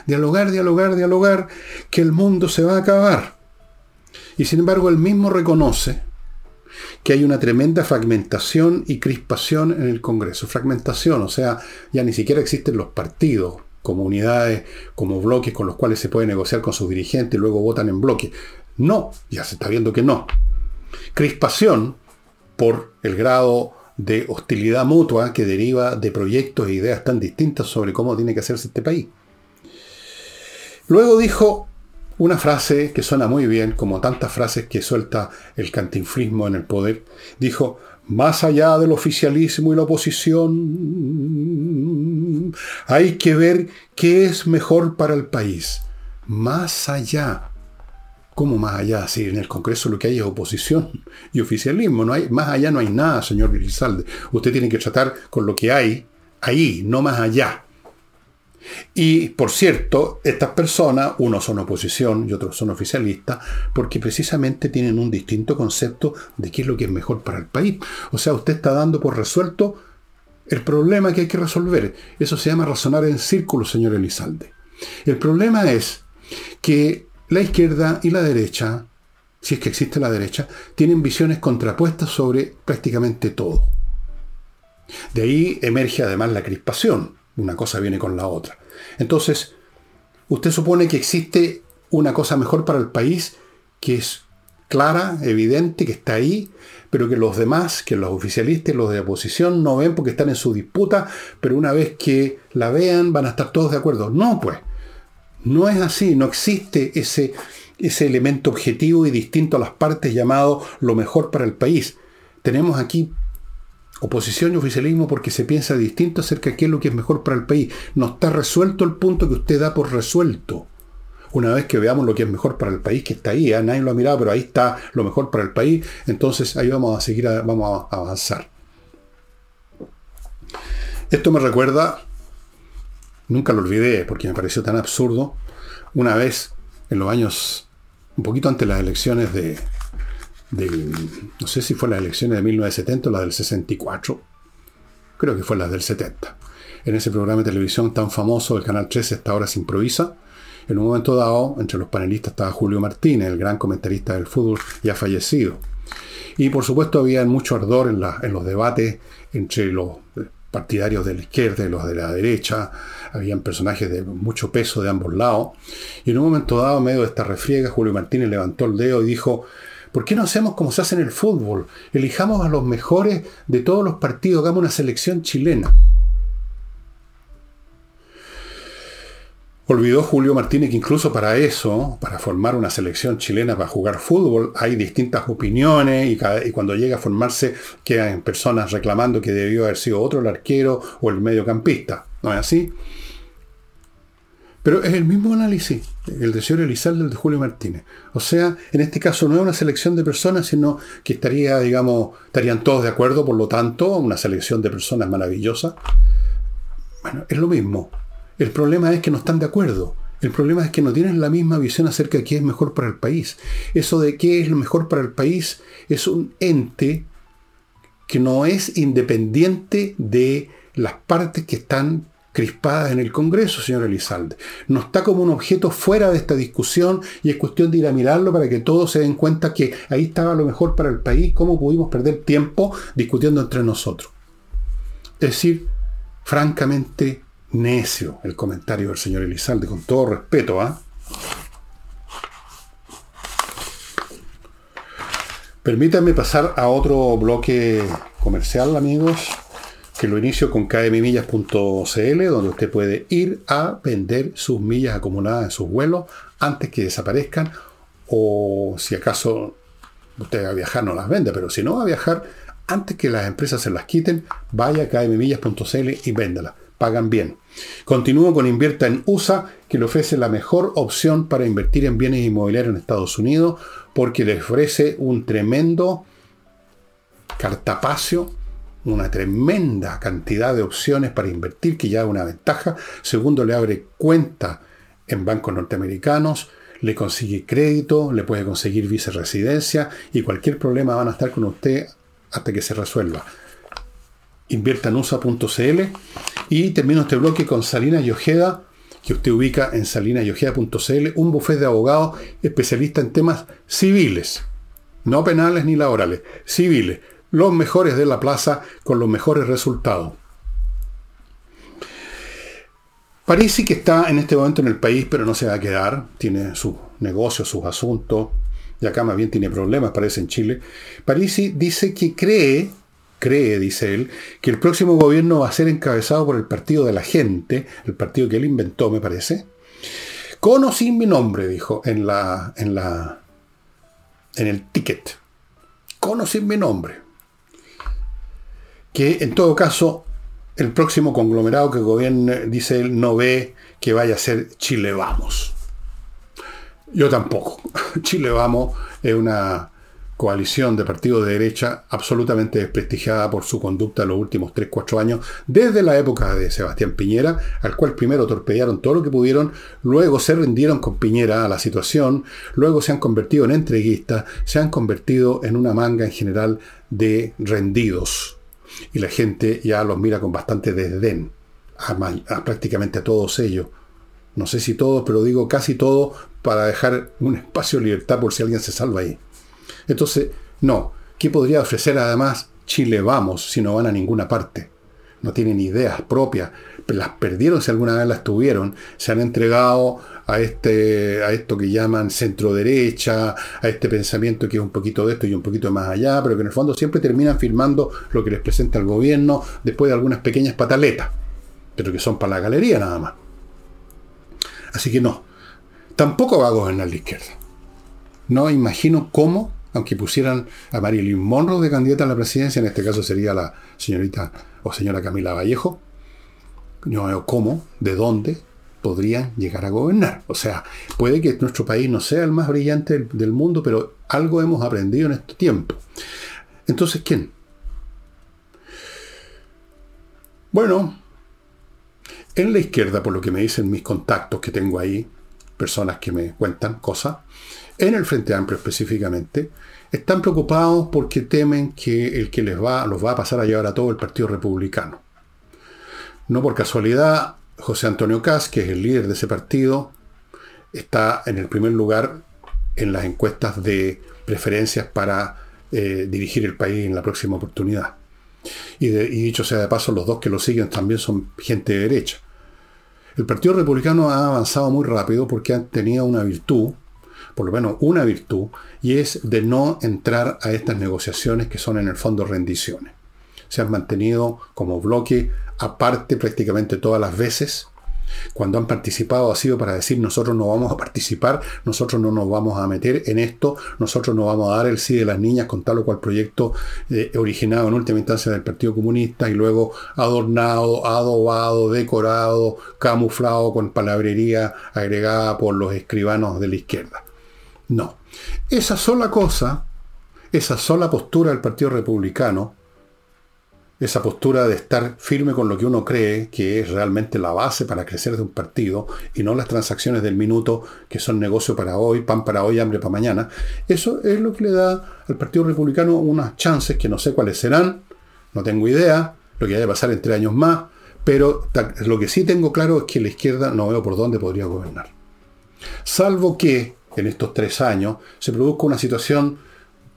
Dialogar, dialogar, dialogar, que el mundo se va a acabar. Y sin embargo, él mismo reconoce que hay una tremenda fragmentación y crispación en el Congreso. Fragmentación, o sea, ya ni siquiera existen los partidos como unidades, como bloques con los cuales se puede negociar con sus dirigentes y luego votan en bloque. No, ya se está viendo que no. Crispación por el grado de hostilidad mutua que deriva de proyectos e ideas tan distintas sobre cómo tiene que hacerse este país. Luego dijo, una frase que suena muy bien, como tantas frases que suelta el cantinfrismo en el poder, dijo, más allá del oficialismo y la oposición, hay que ver qué es mejor para el país. Más allá. ¿Cómo más allá? Si en el Congreso lo que hay es oposición y oficialismo, no hay, más allá no hay nada, señor Grisalde. Usted tiene que tratar con lo que hay ahí, no más allá. Y por cierto, estas personas, unos son oposición y otros son oficialistas, porque precisamente tienen un distinto concepto de qué es lo que es mejor para el país. O sea, usted está dando por resuelto el problema que hay que resolver. Eso se llama razonar en círculo, señor Elizalde. El problema es que la izquierda y la derecha, si es que existe la derecha, tienen visiones contrapuestas sobre prácticamente todo. De ahí emerge además la crispación una cosa viene con la otra. Entonces, usted supone que existe una cosa mejor para el país que es clara, evidente, que está ahí, pero que los demás, que los oficialistas y los de oposición no ven porque están en su disputa, pero una vez que la vean van a estar todos de acuerdo. No, pues, no es así, no existe ese, ese elemento objetivo y distinto a las partes llamado lo mejor para el país. Tenemos aquí oposición y oficialismo porque se piensa distinto acerca de qué es lo que es mejor para el país. No está resuelto el punto que usted da por resuelto. Una vez que veamos lo que es mejor para el país, que está ahí, ¿eh? nadie lo ha mirado, pero ahí está lo mejor para el país, entonces ahí vamos a seguir, vamos a avanzar. Esto me recuerda, nunca lo olvidé porque me pareció tan absurdo, una vez en los años, un poquito antes de las elecciones de, no sé si fue las elecciones de 1970 o la del 64, creo que fue las del 70. En ese programa de televisión tan famoso del Canal 13, esta hora se improvisa, en un momento dado, entre los panelistas estaba Julio Martínez, el gran comentarista del fútbol ya fallecido. Y por supuesto había mucho ardor en, en los debates entre los partidarios de la izquierda y los de la derecha, habían personajes de mucho peso de ambos lados, y en un momento dado, en medio de esta refriega, Julio Martínez levantó el dedo y dijo, ¿Por qué no hacemos como se hace en el fútbol? Elijamos a los mejores de todos los partidos, hagamos una selección chilena. Olvidó Julio Martínez que incluso para eso, para formar una selección chilena para jugar fútbol, hay distintas opiniones y, cuando llega a formarse quedan personas reclamando que debió haber sido otro el arquero o el mediocampista. ¿No es así? Pero es el mismo análisis, el de señor Elizalde, el de Julio Martínez. O sea, en este caso no es una selección de personas, sino que estaría, digamos, estarían todos de acuerdo, por lo tanto, una selección de personas maravillosa. Bueno, es lo mismo. El problema es que no están de acuerdo. El problema es que no tienen la misma visión acerca de qué es mejor para el país. Eso de qué es lo mejor para el país es un ente que no es independiente de las partes que están crispadas en el Congreso, señor Elizalde. No está como un objeto fuera de esta discusión y es cuestión de ir a mirarlo para que todos se den cuenta que ahí estaba lo mejor para el país, cómo pudimos perder tiempo discutiendo entre nosotros. Es decir, francamente necio el comentario del señor Elizalde, con todo respeto, ¿ah? Permítanme pasar a otro bloque comercial, amigos, que lo inicio con kmmillas.cl, donde usted puede ir a vender sus millas acumuladas en sus vuelos antes que desaparezcan, o si acaso usted va a viajar no las vende, pero si no va a viajar, antes que las empresas se las quiten, vaya a kmmillas.cl y véndalas. Pagan bien. Continúo con Invierta en USA, que le ofrece la mejor opción para invertir en bienes inmobiliarios en Estados Unidos, porque le ofrece un tremendo cartapacio, una tremenda cantidad de opciones para invertir, que ya es una ventaja. Segundo, le abre cuenta en bancos norteamericanos, le consigue crédito, le puede conseguir viceresidencia y cualquier problema van a estar con usted hasta que se resuelva. Inviertanusa.cl y termino este bloque con Salina y Ojeda, que usted ubica en salinayojeda.cl, un bufete de abogados especialista en temas civiles, no penales ni laborales, civiles, los mejores de la plaza con los mejores resultados. Parisi que está en este momento en el país, pero no se va a quedar, tiene sus negocios, sus asuntos, y acá más bien tiene problemas, parece en Chile. Parisi dice que cree cree, dice él, que el próximo gobierno va a ser encabezado por el partido de la gente, el partido que él inventó, me parece. Con o sin mi nombre, dijo en la. en la. en el ticket. Con o sin mi nombre. Que en todo caso, el próximo conglomerado que gobierne, dice él, no ve que vaya a ser Chile Vamos. Yo tampoco. Chile Vamos es una coalición de partidos de derecha absolutamente desprestigiada por su conducta en los últimos 3-4 años, desde la época de Sebastián Piñera, al cual primero torpedearon todo lo que pudieron, luego se rindieron con Piñera a la situación, luego se han convertido en entreguistas, se han convertido en una manga en general de rendidos. Y la gente ya los mira con bastante desdén, a, prácticamente a todos ellos. No sé si todos, pero digo casi todos, para dejar un espacio de libertad por si alguien se salva ahí. Entonces, no. ¿Qué podría ofrecer además Chile Vamos si no van a ninguna parte? No tienen ideas propias. Las perdieron si alguna vez las tuvieron. Se han entregado a, este, a esto que llaman centro derecha, a este pensamiento que es un poquito de esto y un poquito más allá, pero que en el fondo siempre terminan firmando lo que les presenta el gobierno después de algunas pequeñas pataletas, pero que son para la galería nada más. Así que no. Tampoco va a gobernar la izquierda. No imagino cómo aunque pusieran a Marilyn Monroe de candidata a la presidencia, en este caso sería la señorita o señora Camila Vallejo, no veo cómo, de dónde podrían llegar a gobernar. O sea, puede que nuestro país no sea el más brillante del, mundo, pero algo hemos aprendido en este tiempo. Entonces, ¿quién? Bueno, en la izquierda, por lo que me dicen mis contactos que tengo ahí, personas que me cuentan cosas, en el Frente Amplio específicamente, están preocupados porque temen que el que les va, los va a pasar a llevar a todo el Partido Republicano. No por casualidad, José Antonio Cas, que es el líder de ese partido, está en el primer lugar en las encuestas de preferencias para eh, dirigir el país en la próxima oportunidad. Y, y, dicho sea de paso, los dos que lo siguen también son gente de derecha. El Partido Republicano ha avanzado muy rápido porque han tenido una virtud, por lo menos una virtud, y es de no entrar a estas negociaciones que son en el fondo rendiciones. Se han mantenido como bloque aparte prácticamente todas las veces cuando han participado ha sido para decir nosotros no vamos a participar, nosotros no nos vamos a meter en esto, nosotros no vamos a dar el sí de las niñas con tal o cual proyecto eh, originado en última instancia del Partido Comunista y luego adornado, adobado, decorado, camuflado con palabrería agregada por los escribanos de la izquierda. No. Esa sola cosa, esa sola postura del Partido Republicano, esa postura de estar firme con lo que uno cree que es realmente la base para crecer de un partido y no las transacciones del minuto que son negocio para hoy, pan para hoy, hambre para mañana, eso es lo que le da al Partido Republicano unas chances que no sé cuáles serán, no tengo idea, lo que vaya a pasar en tres años más, pero lo que sí tengo claro es que la izquierda no veo por dónde podría gobernar. Salvo que en estos tres años se produzca una situación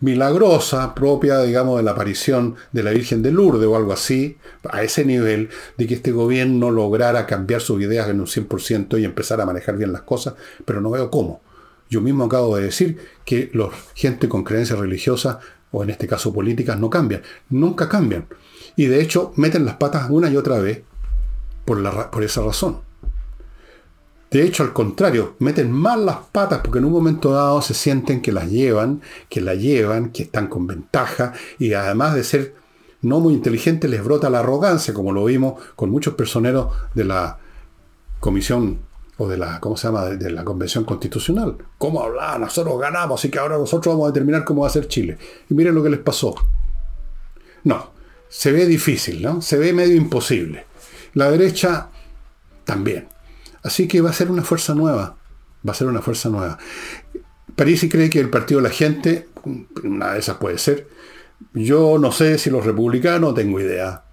milagrosa, propia, digamos, de la aparición de la Virgen de Lourdes o algo así, a ese nivel de que este gobierno lograra cambiar sus ideas en un 100% y empezar a manejar bien las cosas, pero no veo cómo. yo mismo acabo de decir que los gente con creencias religiosas, o en este caso políticas, no cambian. Nunca cambian. Y de hecho meten las patas una y otra vez por, la, por esa razón. De hecho, al contrario, meten mal las patas porque en un momento dado se sienten que las llevan, que la llevan, que están con ventaja y además de ser no muy inteligentes les brota la arrogancia, como lo vimos con muchos personeros de la comisión o de la, ¿cómo se llama?, de, la Convención Constitucional. ¿Cómo hablar? Nosotros ganamos y que ahora nosotros vamos a determinar cómo va a ser Chile. Y miren lo que les pasó. No, se ve difícil, ¿no? Se ve medio imposible. La derecha también. Así que va a ser una fuerza nueva. Va a ser una fuerza nueva. París cree que el Partido de la Gente, una de esas puede ser. Yo no sé si los republicanos, tengo idea.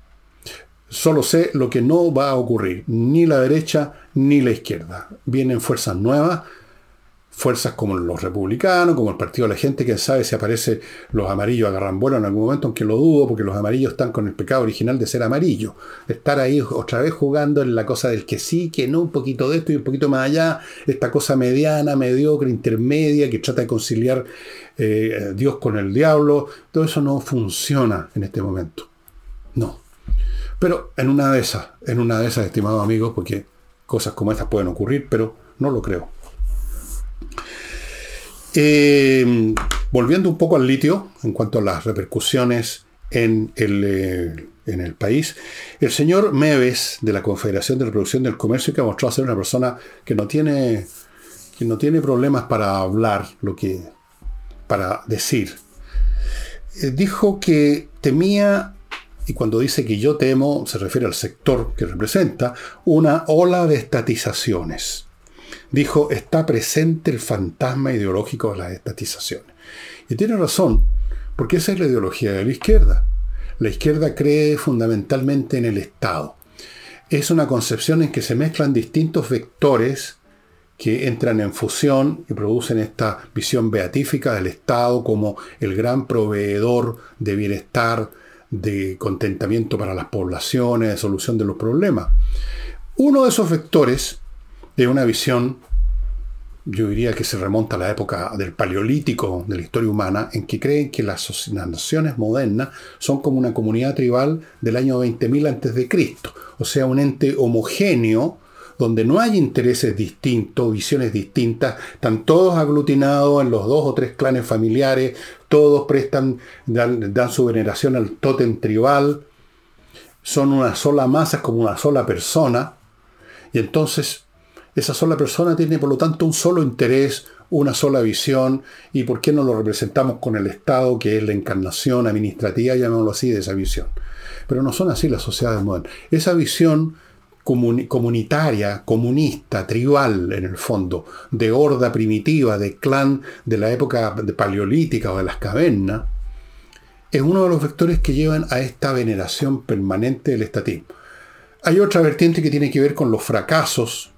Solo sé lo que no va a ocurrir. Ni la derecha ni la izquierda. Vienen fuerzas nuevas fuerzas como los republicanos, como el Partido de la Gente, quién sabe si aparece los amarillos agarran vuelo en algún momento, aunque lo dudo, porque los amarillos están con el pecado original de ser amarillos. Estar ahí otra vez jugando en la cosa del que sí, que no, un poquito de esto y un poquito más allá, esta cosa mediana, mediocre, intermedia, que trata de conciliar eh, Dios con el diablo, todo eso no funciona en este momento. No. Pero en una de esas, en una de esas, estimados amigos, porque cosas como estas pueden ocurrir, pero no lo creo. Eh, volviendo un poco al litio, en cuanto a las repercusiones en el, eh, en el, país, el señor Meves de la Confederación de Reproducción del Comercio, que mostró ser una persona que no tiene, que no tiene problemas para hablar, lo que, para decir, eh, dijo que temía, y cuando dice que yo temo, se refiere al sector que representa, una ola de estatizaciones dijo, está presente el fantasma ideológico de las estatizaciones. Y tiene razón, porque esa es la ideología de la izquierda. La izquierda cree fundamentalmente en el Estado. Es una concepción en que se mezclan distintos vectores que entran en fusión y producen esta visión beatífica del Estado como el gran proveedor de bienestar, de contentamiento para las poblaciones, de solución de los problemas. Uno de esos vectores de una visión, yo diría que se remonta a la época del paleolítico de la historia humana, en que creen que las naciones modernas son como una comunidad tribal del año 20.000 a.C., o sea, un ente homogéneo donde no hay intereses distintos, visiones distintas, están todos aglutinados en los dos o tres clanes familiares, todos prestan, dan, dan su veneración al tótem tribal, son una sola masa, como una sola persona, y entonces esa sola persona tiene por lo tanto un solo interés, una sola visión, y por qué no lo representamos con el Estado, que es la encarnación administrativa, llamémoslo así, de esa visión. Pero no son así las sociedades modernas. Esa visión comunitaria, comunista, tribal en el fondo, de horda primitiva, de clan de la época paleolítica o de las cavernas, es uno de los vectores que llevan a esta veneración permanente del estatismo. Hay otra vertiente que tiene que ver con los fracasos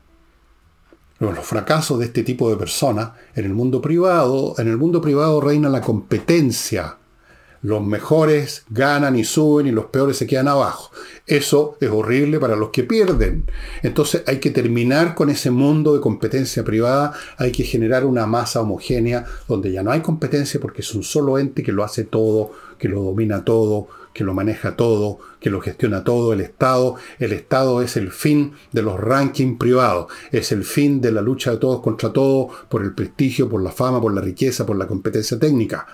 los fracasos de este tipo de personas en el mundo privado, en el mundo privado reina la competencia. Los mejores ganan y suben y los peores se quedan abajo. Eso es horrible para los que pierden. Entonces hay que terminar con ese mundo de competencia privada, hay que generar una masa homogénea donde ya no hay competencia porque es un solo ente que lo hace todo, que lo domina todo, que lo maneja todo, que lo gestiona todo, el Estado. El Estado es el fin de los rankings privados, es el fin de la lucha de todos contra todos por el prestigio, por la fama, por la riqueza, por la competencia técnica,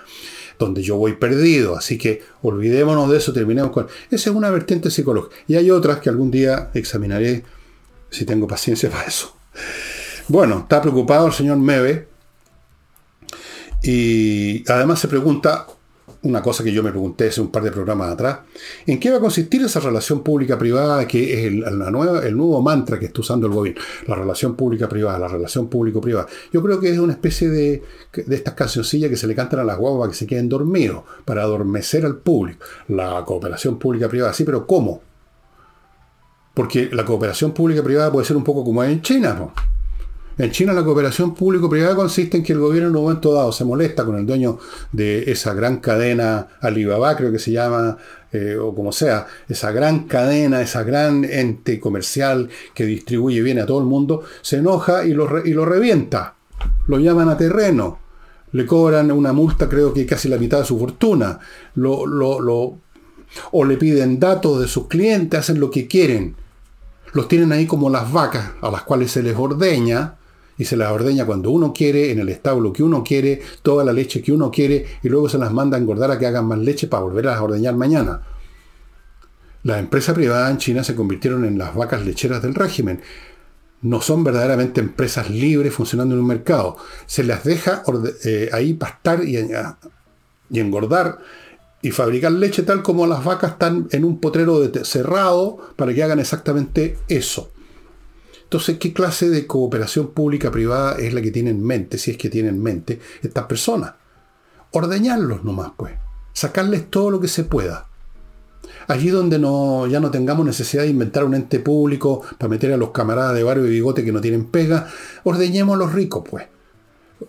donde yo voy perdido. Así que olvidémonos de eso, terminemos con... Esa es una vertiente psicológica. Y hay otras que algún día examinaré si tengo paciencia para eso. Bueno, está preocupado el señor Meve. Y además se pregunta, una cosa que yo me pregunté hace un par de programas atrás, ¿en qué va a consistir esa relación pública-privada que es el, la nueva, el nuevo mantra que está usando el gobierno? La relación pública-privada, la relación público-privada. Yo creo que es una especie de, de estas cancioncillas que se le cantan a las guaguas que se queden dormidos, para adormecer al público. La cooperación pública-privada, sí, pero ¿cómo? Porque la cooperación pública-privada puede ser un poco como en China, ¿no? En China la cooperación público-privada consiste en que el gobierno en un momento dado se molesta con el dueño de esa gran cadena Alibaba, creo que se llama, eh, o como sea, esa gran cadena, esa gran ente comercial que distribuye bien a todo el mundo, se enoja y lo, y lo revienta. lo llaman a terreno, le cobran una multa, creo que casi la mitad de su fortuna, o le piden datos de sus clientes, hacen lo que quieren. Los tienen ahí como las vacas a las cuales se les ordeña, y se las ordeña cuando uno quiere, en el establo que uno quiere, toda la leche que uno quiere, y luego se las manda a engordar a que hagan más leche para volver a ordeñar mañana. Las empresas privadas en China se convirtieron en las vacas lecheras del régimen. No son verdaderamente empresas libres funcionando en un mercado. Se las deja eh, ahí pastar y, y, engordar y fabricar leche tal como las vacas están en un potrero cerrado para que hagan exactamente eso. Entonces, ¿qué clase de cooperación pública-privada es la que tienen en mente, si es que tienen en mente, estas personas? Ordeñarlos nomás, pues. Sacarles todo lo que se pueda. Allí donde no, ya no tengamos necesidad de inventar un ente público para meter a los camaradas de barrio y bigote que no tienen pega, ordeñemos a los ricos, pues.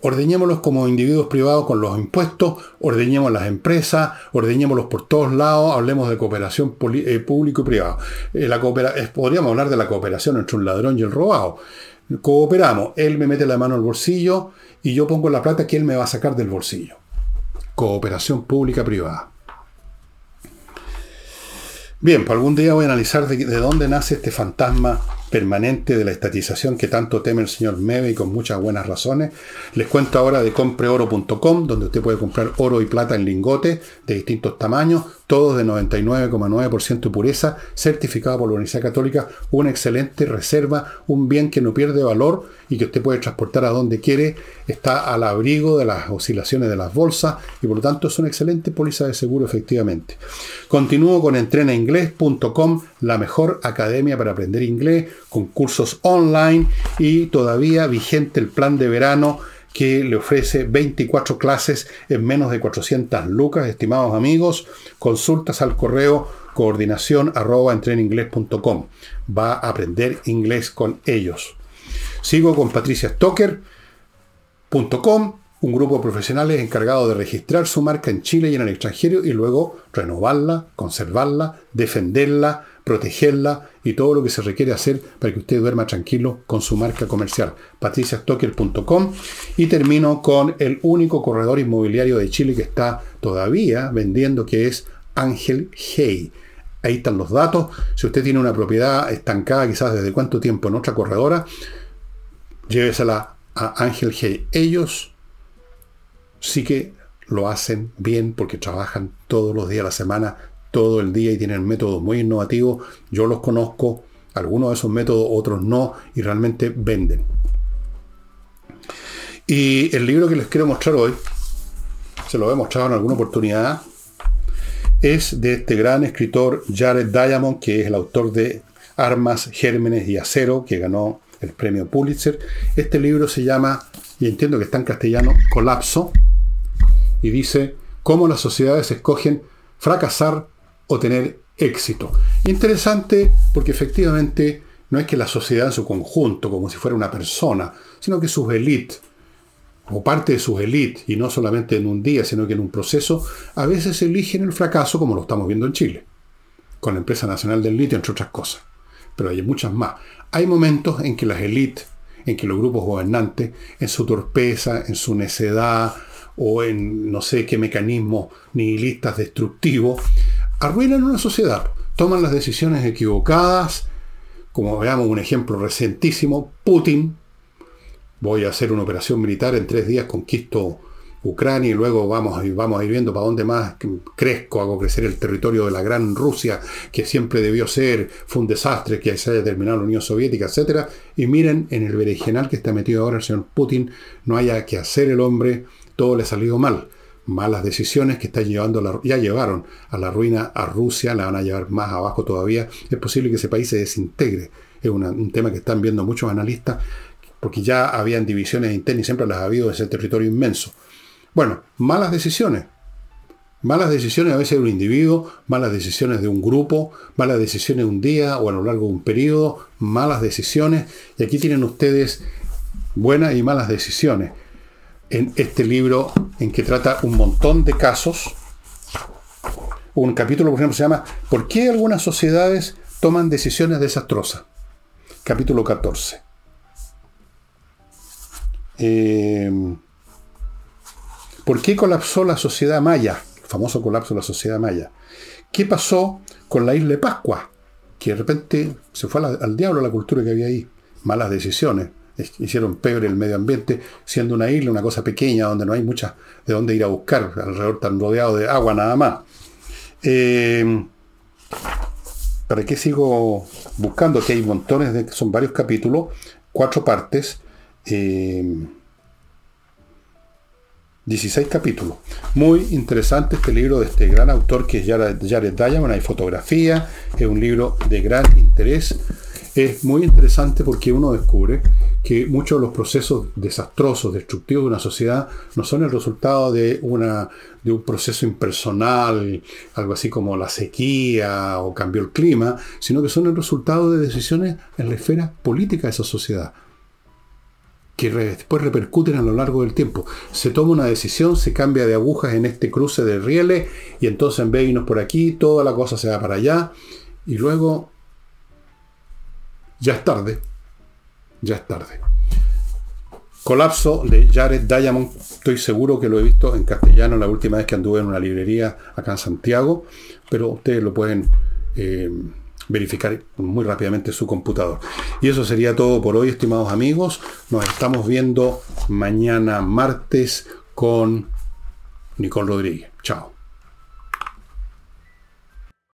Ordeñémoslos como individuos privados con los impuestos, ordeñemos las empresas, ordeñémoslos por todos lados, hablemos de cooperación eh, público y privado. Eh, la podríamos hablar de la cooperación entre un ladrón y el robado. Cooperamos, él me mete la mano al bolsillo y yo pongo la plata que él me va a sacar del bolsillo. Cooperación pública-privada. Bien, pues algún día voy a analizar de, dónde nace este fantasma permanente de la estatización que tanto teme el señor Meve y con muchas buenas razones. Les cuento ahora de compreoro.com, donde usted puede comprar oro y plata en lingotes de distintos tamaños, todos de 99,9% pureza, certificado por la Universidad Católica, una excelente reserva, un bien que no pierde valor y que usted puede transportar a donde quiere, está al abrigo de las oscilaciones de las bolsas y por lo tanto es una excelente póliza de seguro efectivamente. Continúo con entrenainglés.com, la mejor academia para aprender inglés, con cursos online y todavía vigente el plan de verano que le ofrece 24 clases en menos de 400 lucas, estimados amigos. Consultas al correo coordinación Va a aprender inglés con ellos. Sigo con patriciastocker.com, un grupo de profesionales encargado de registrar su marca en Chile y en el extranjero y luego renovarla, conservarla, defenderla, protegerla y todo lo que se requiere hacer para que usted duerma tranquilo con su marca comercial, patriciastocker.com. Y termino con el único corredor inmobiliario de Chile que está todavía vendiendo, que es Ángel Hey. Ahí están los datos. Si usted tiene una propiedad estancada, quizás desde cuánto tiempo en otra corredora, llévesela a Ángel Hey. Ellos sí que lo hacen bien porque trabajan todos los días de la semana todo el día y tienen métodos muy innovativos. Yo los conozco, algunos de esos métodos, otros no, y realmente venden. Y el libro que les quiero mostrar hoy, se lo he mostrado en alguna oportunidad, es de este gran escritor Jared Diamond, que es el autor de Armas, Gérmenes y Acero, que ganó el premio Pulitzer. Este libro se llama, y entiendo que está en castellano, Colapso, y dice cómo las sociedades escogen fracasar o tener éxito. Interesante porque efectivamente no es que la sociedad en su conjunto, como si fuera una persona, sino que sus élites, o parte de sus élites, y no solamente en un día, sino que en un proceso, a veces eligen el fracaso, como lo estamos viendo en Chile, con la empresa nacional del litio, entre otras cosas. Pero hay muchas más. Hay momentos en que las élites, en que los grupos gobernantes, en su torpeza, en su necedad, o en no sé qué mecanismos nihilistas destructivos, arruinan una sociedad, toman las decisiones equivocadas, como veamos un ejemplo recentísimo, Putin, voy a hacer una operación militar, en tres días conquisto Ucrania y luego vamos vamos a ir viendo para dónde más crezco, hago crecer el territorio de la gran Rusia, que siempre debió ser, fue un desastre que se haya terminado la Unión Soviética, etc. Y miren, en el berenjenal que está metido ahora el señor Putin, no haya que hacer el hombre, todo le ha salido mal malas decisiones que está llevando la, ya llevaron a la ruina a Rusia, la van a llevar más abajo todavía. Es posible que ese país se desintegre. Es un tema que están viendo muchos analistas, porque ya habían divisiones internas y siempre las ha habido en ese territorio inmenso. Bueno, malas decisiones. Malas decisiones a veces de un individuo, malas decisiones de un grupo, malas decisiones de un día o a lo largo de un periodo, malas decisiones. Y aquí tienen ustedes buenas y malas decisiones en este libro en que trata un montón de casos. Un capítulo, por ejemplo, se llama ¿Por qué algunas sociedades toman decisiones desastrosas? Capítulo 14. Eh, ¿Por qué colapsó la sociedad maya? El famoso colapso de la sociedad maya. ¿Qué pasó con la isla de Pascua? Que de repente se fue al diablo la cultura que había ahí. Malas decisiones. Hicieron peor el medio ambiente, siendo una isla, una cosa pequeña, donde no hay mucha de dónde ir a buscar, alrededor tan rodeado de agua nada más. Eh, ¿Para qué sigo buscando? Que hay montones de. Son varios capítulos, cuatro partes. Eh, 16 capítulos. Muy interesante este libro de este gran autor que es Jared, Diamond. Hay fotografía, es un libro de gran interés. Es muy interesante porque uno descubre que muchos de los procesos desastrosos, destructivos de una sociedad no son el resultado de, una, de un proceso impersonal, algo así como la sequía o cambió el clima, sino que son el resultado de decisiones en la esfera política de esa sociedad que después repercuten a lo largo del tiempo. Se toma una decisión, se cambia de agujas en este cruce de rieles y entonces en vez por aquí, toda la cosa se va para allá y luego ya es tarde, ya es tarde. Colapso de Jared Diamond, estoy seguro que lo he visto en castellano la última vez que anduve en una librería acá en Santiago, pero ustedes lo pueden... Eh, verificar muy rápidamente su computador. Y eso sería todo por hoy, estimados amigos. Nos estamos viendo mañana martes con Nicole Rodríguez. Chao.